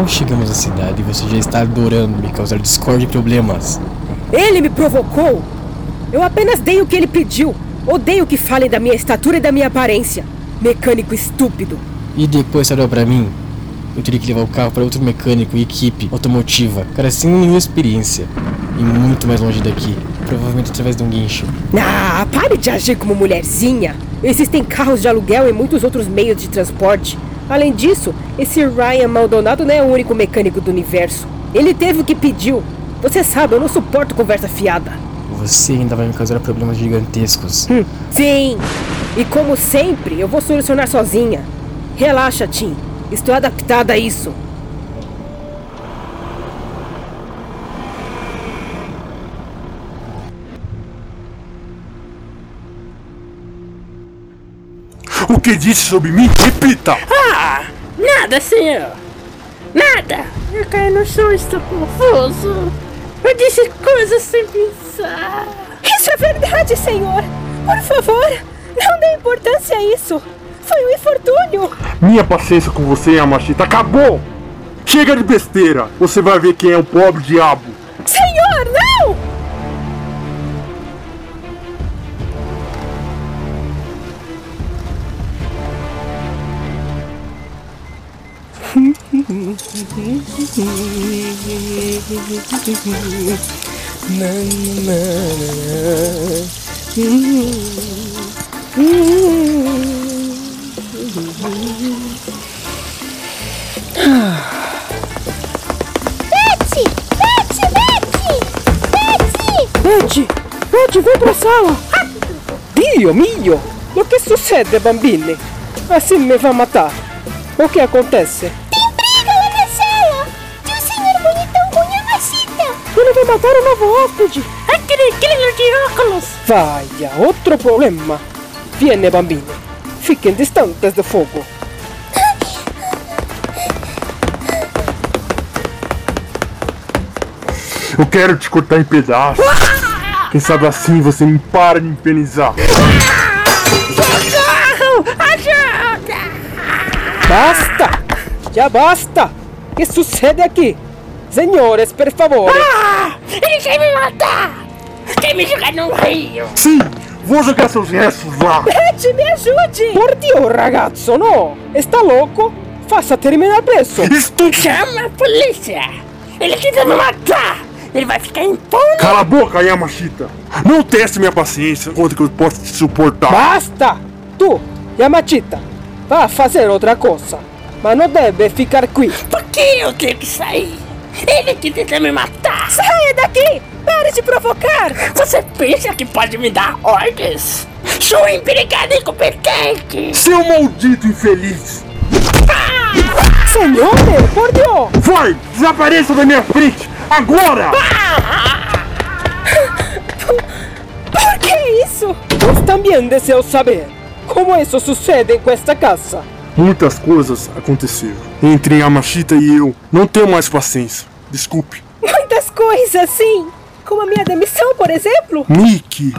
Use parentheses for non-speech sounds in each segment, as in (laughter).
Mal chegamos à cidade e você já está adorando me causar discórdia e problemas. Ele me provocou! Eu apenas dei o que ele pediu. Odeio que falem da minha estatura e da minha aparência. Mecânico estúpido. E depois você olhou pra mim? Eu teria que levar o carro para outro mecânico e equipe automotiva. Cara, sem nenhuma experiência. E muito mais longe daqui. Provavelmente através de um guincho. Ah, pare de agir como mulherzinha. Existem carros de aluguel e muitos outros meios de transporte. Além disso, esse Ryan Maldonado não é o único mecânico do universo. Ele teve o que pediu. Você sabe, eu não suporto conversa fiada. Você ainda vai me causar problemas gigantescos. Hum, sim! E como sempre, eu vou solucionar sozinha. Relaxa, Tim. Estou adaptada a isso. O que disse sobre mim? Repita! Nada, senhor. Nada. Eu caí no chão e estou confuso. Eu disse coisas sem pensar. Isso é verdade, senhor. Por favor, não dê importância a isso. Foi um infortúnio. Minha paciência com você, Yamashita, acabou! Chega de besteira! Você vai ver quem é o pobre diabo! Betsy! Betsy! Betsy! Betsy! Betty, Betty, vem pra sala. Dio mio, o que succede, bambini? Assim me vai matar. O que acontece? Vai matar o novo hóspede. Aquele grilo de óculos. Vaya, outro problema. Viene, bambini. Fiquem distantes do fogo. Eu quero te cortar em pedaços! Quem sabe assim você me para de me penizar! Basta! Já basta! O que sucede aqui? Senhores, por favor. Ah, ele quer me matar. Quer me jogar no rio. Sim! Vou jogar seus restos lá! Betty, me ajude! Por Dio, ragazzo, no! Está louco? Faça terminar preso! Estou... Chama a polícia. Ele quer me matar. Ele vai ficar impune. Cala a boca, Yamashita! Não teste minha paciência quanto que eu posso te suportar! Basta! Tu, Yamachita, vá fazer outra coisa. Mas não deve ficar aqui. Por que eu tenho que sair? Ele que tenta me matar. Saia daqui! Pare de provocar! Você pensa que pode me dar ordens? Sou um empregado incompetente. Seu maldito infeliz! Senhor, por Dio! Vai! Desapareça da minha frente! Agora! Por que isso? Nós também deseo saber como isso sucede em esta casa. Muitas coisas aconteceram. Entre Yamashita e eu, não tenho mais paciência. Desculpe. Muitas coisas, sim! Como a minha demissão, por exemplo. Nick!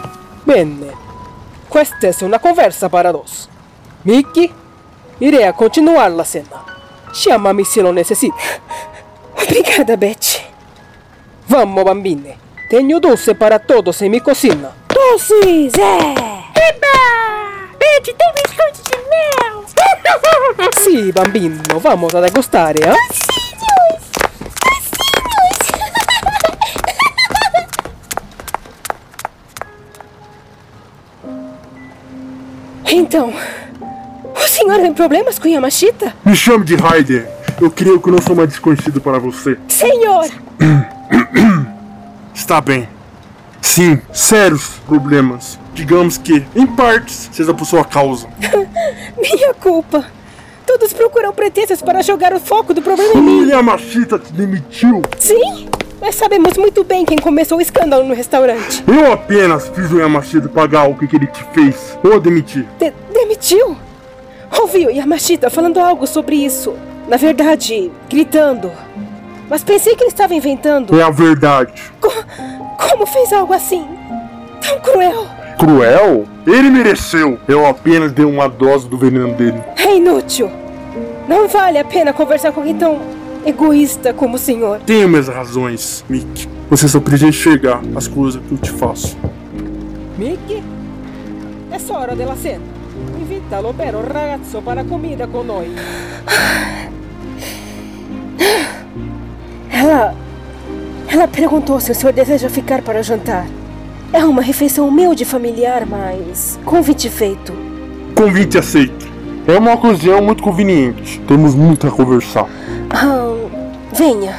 Bene, questa è una conversa para nós. Mickey, irei a continuar la cena. Chiamami se lo necessita. (laughs) Obrigada, Betty. Vamos, bambine. Tenho doce para todos em minha cozinha. Doces, é! Eba! Sì, bambino, vamos a degustare, eh? Então, o senhor tem problemas com Yamashita? Me chame de Raider. Eu creio que não sou mais desconhecido para você. Senhor! (coughs) Está bem. Sim, sérios problemas. Digamos que, em partes, seja por sua causa. (laughs) Minha culpa. Todos procuram pretextos para jogar o foco do problema em mim. O Yamashita te demitiu. Sim, mas sabemos muito bem quem começou o escândalo no restaurante. Eu apenas fiz o Yamashita pagar o que, que ele te fez. Ou demitir. De- demitiu? Ouvi o Yamashita falando algo sobre isso. Na verdade, gritando. Mas pensei que ele estava inventando. É a verdade. Co- como fez algo assim? Tão cruel. Cruel? Ele mereceu. Eu apenas dei uma dose do veneno dele. É inútil. Não vale a pena conversar com alguém tão Egoísta como o senhor. Tenho minhas razões, Mickey. Você só precisa enxergar as coisas que eu te faço. Mickey? È ora della cena. Invita l'opero ragazzo para comida con noi. Ela. Ela perguntou se o senhor deseja ficar para jantar. É uma refeição humilde e familiar, mas. convite feito. Convite aceito. É uma ocasião muito conveniente. Temos muito a conversar. Ah, venha.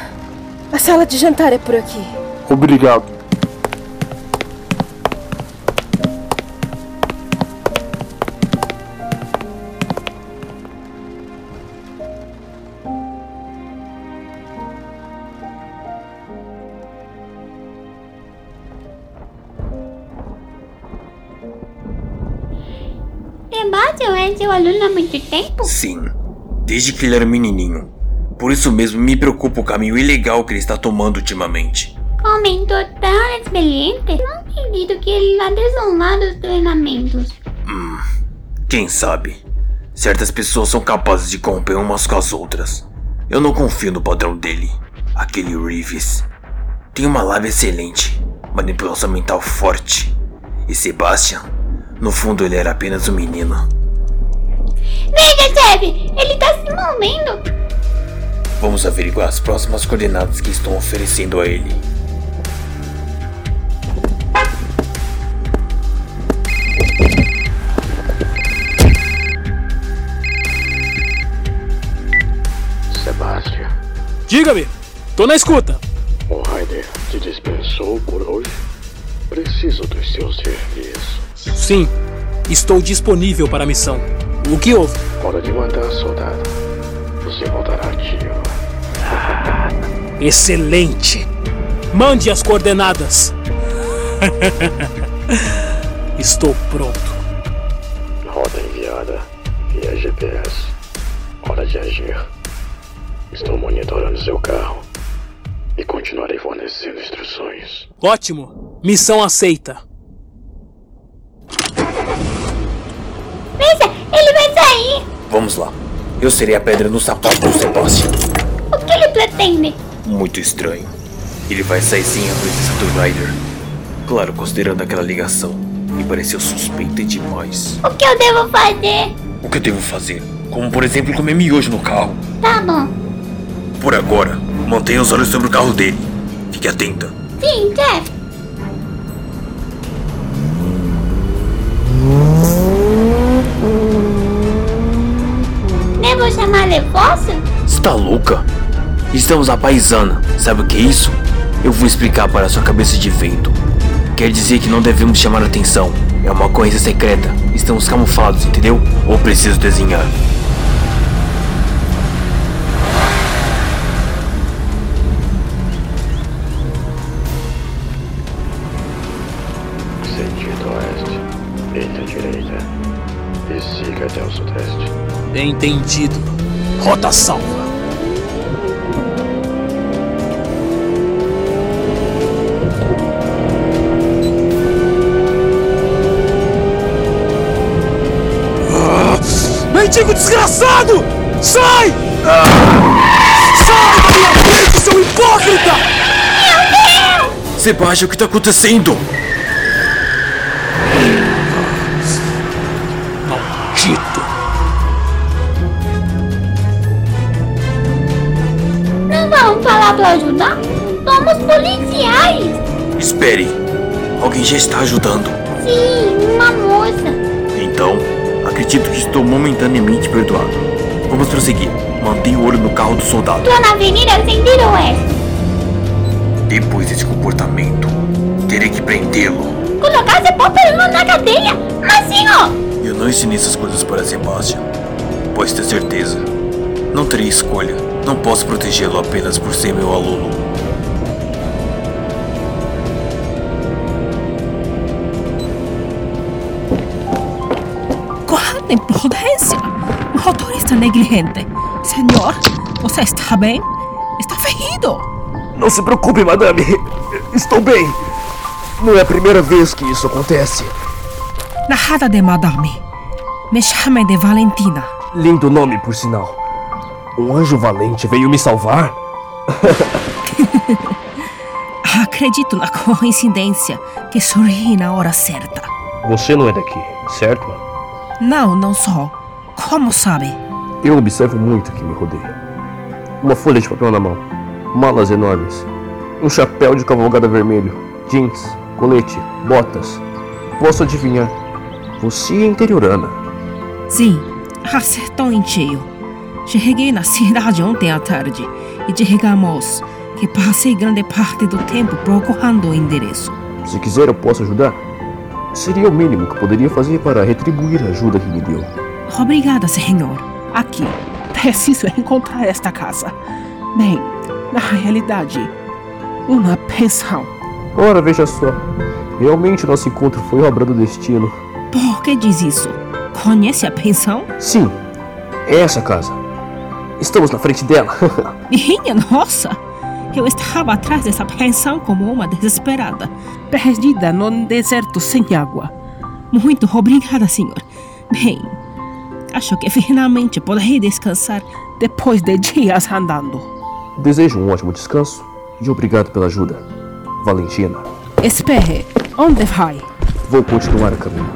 A sala de jantar é por aqui. Obrigado. Sebastian é seu aluno há muito tempo? Sim, desde que ele era menininho. Por isso mesmo me preocupa o caminho ilegal que ele está tomando ultimamente. Comentou tão experiente. Não acredito que ele lá desolar dos treinamentos. Quem sabe? Certas pessoas são capazes de corromper umas com as outras. Eu não confio no padrão dele, aquele Reeves. Tem uma lábia excelente, manipulação mental forte. E Sebastian, no fundo ele era apenas um menino. Veja, chefe! Ele tá se movendo! Vamos averiguar as próximas coordenadas que estão oferecendo a ele. Sebastian, Diga-me, tô na escuta. o Ryder te dispensou por hoje? Preciso dos seus serviços. Sim, estou disponível para a missão. O que houve? Hora de matar soldado. Você voltará ativo. (laughs) Excelente! Mande as coordenadas. (laughs) estou pronto. Rota enviada via GPS. Hora de agir. Estou monitorando seu carro e continuarei fornecendo instruções. Ótimo. Missão aceita. Veja, ele vai sair! Vamos lá. Eu serei a pedra no sapato do Sebastian. O que ele pretende? Muito estranho. Ele vai sair sem a presença do Ryder. Claro, considerando aquela ligação. Me pareceu suspeita demais. O que eu devo fazer? O que eu devo fazer? Como por exemplo comer miojo no carro. Tá bom. Por agora, mantenha os olhos sobre o carro dele. Fique atenta. Sim, chefe. Reforço? Está louca? Estamos a paisana. Sabe o que é isso? Eu vou explicar para sua cabeça de vento. Quer dizer que não devemos chamar atenção. É uma ocorrência secreta. Estamos camuflados, entendeu? Ou preciso desenhar? Sentido oeste. À direita. E siga até o sudeste. Entendido. Rota salva. Ah! Mendigo desgraçado! Sai! Sai da minha frente, seu hipócrita! Sebastião, o que está acontecendo? Falar pra ajudar? Somos policiais! Espere. Alguém já está ajudando. Sim, uma moça. Então, acredito que estou momentaneamente perdoado. Vamos prosseguir. Mantenha o olho no carro do soldado. Tô na avenida Sentido Oeste. Depois desse comportamento, terei que prendê-lo. Colocar seu papelão na cadeia? Mas, senhor! Eu não ensinei essas coisas para Sebastian. Pode ter certeza. Não terei escolha. Não posso protegê-lo apenas por ser meu aluno. Quanta imprudência! Motorista negligente. Senhor, você está bem? Está ferido. Não se preocupe, madame. Estou bem. Não é a primeira vez que isso acontece. Nada de madame. Me chame de Valentina. Lindo nome, por sinal. Um anjo valente veio me salvar? (laughs) Acredito na coincidência que sorri na hora certa. Você não é daqui, certo? Não, não sou. Como sabe? Eu observo muito o que me rodeia. Uma folha de papel na mão, malas enormes, um chapéu de cavalgada vermelho, jeans, colete, botas. Posso adivinhar. Você é interiorana. Sim, acertou em cheio. Cheguei na cidade ontem à tarde e digamos que passei grande parte do tempo procurando o endereço. Se quiser, eu posso ajudar. Seria o mínimo que poderia fazer para retribuir a ajuda que me deu. Obrigada, senhor. Aqui. Preciso encontrar esta casa. Bem, na realidade, uma pensão. Ora, veja só. Realmente nosso encontro foi obra do destino. Por que diz isso? Conhece a pensão? Sim, é essa casa. Estamos na frente dela. (laughs) Minha nossa! Eu estava atrás dessa pensão como uma desesperada. Perdida num deserto sem água. Muito obrigada, senhor. Bem, acho que finalmente poderei descansar depois de dias andando. Desejo um ótimo descanso e obrigado pela ajuda, Valentina. Espere, onde vai? Vou continuar a caminho.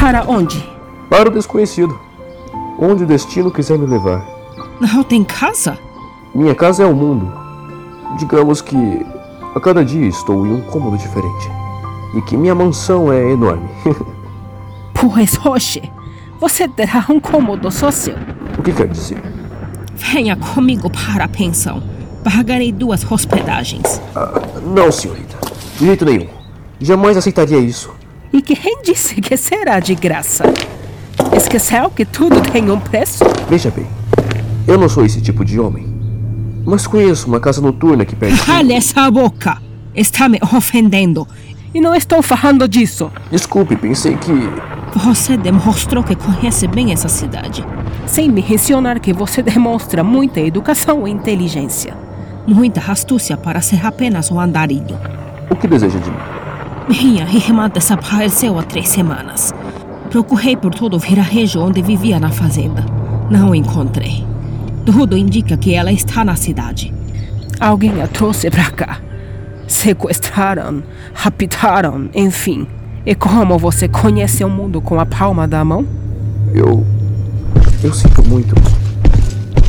Para onde? Para o desconhecido. Onde o destino quiser me levar. Não tem casa? Minha casa é o mundo. Digamos que a cada dia estou em um cômodo diferente. E que minha mansão é enorme. (laughs) pois hoje você terá um cômodo só seu. O que quer dizer? Venha comigo para a pensão. Pagarei duas hospedagens. Ah, não, senhorita. De jeito nenhum. Jamais aceitaria isso. E quem disse que será de graça? Esqueceu que tudo tem um preço? Veja bem, eu não sou esse tipo de homem. Mas conheço uma casa noturna que perde. Cale essa boca! Está me ofendendo. E não estou falando disso. Desculpe, pensei que. Você demonstrou que conhece bem essa cidade. Sem me mencionar que você demonstra muita educação e inteligência. Muita astúcia para ser apenas um andarilho. O que deseja de mim? Minha irmã desapareceu há três semanas. Procurei por todo o vilarejo onde vivia na fazenda. Não encontrei. Tudo indica que ela está na cidade. Alguém a trouxe para cá. Sequestraram, raptaram, enfim. E como você conhece o mundo com a palma da mão? Eu. Eu sinto muito.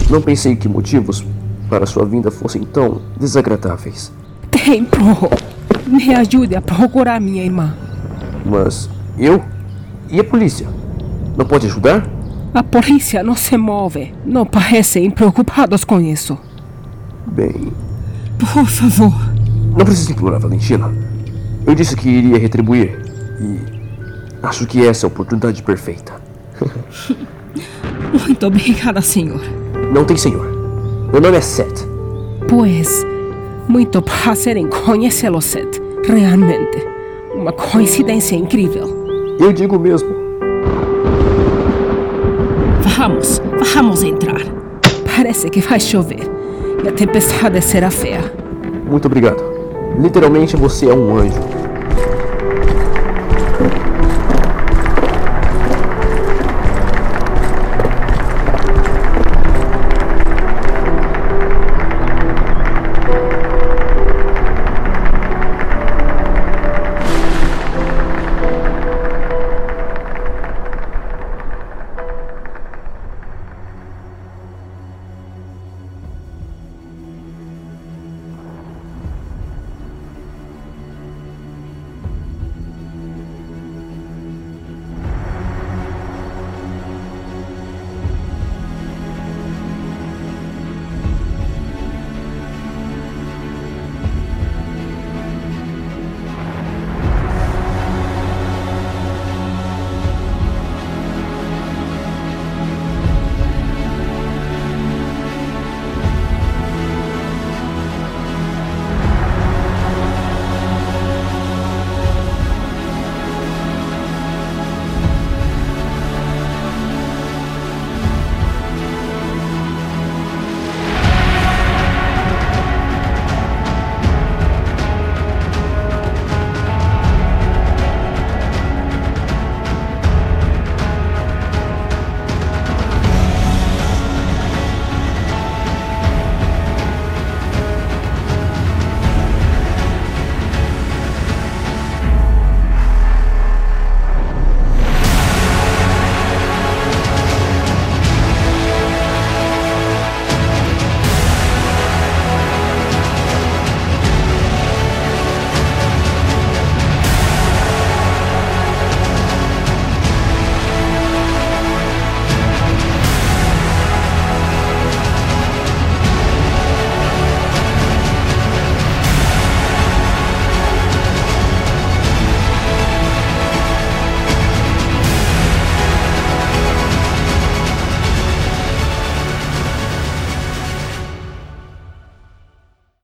Não pensei que motivos para sua vinda fossem tão desagradáveis. Tempo! Me ajude a procurar minha irmã. Mas eu? E a polícia? Não pode ajudar? A polícia não se move. Não parecem preocupados com isso. Bem. Por favor. Não precisa implorar, Valentina. Eu disse que iria retribuir. E acho que essa é a oportunidade perfeita. (laughs) Muito obrigada, senhor. Não tem senhor. Meu nome é Seth. Pois, muito prazer em conhecê-lo, Seth. Realmente. Uma coincidência incrível. Eu digo mesmo. Vamos, vamos entrar. Parece que vai chover. E a tempestade será feia. Muito obrigado. Literalmente você é um anjo.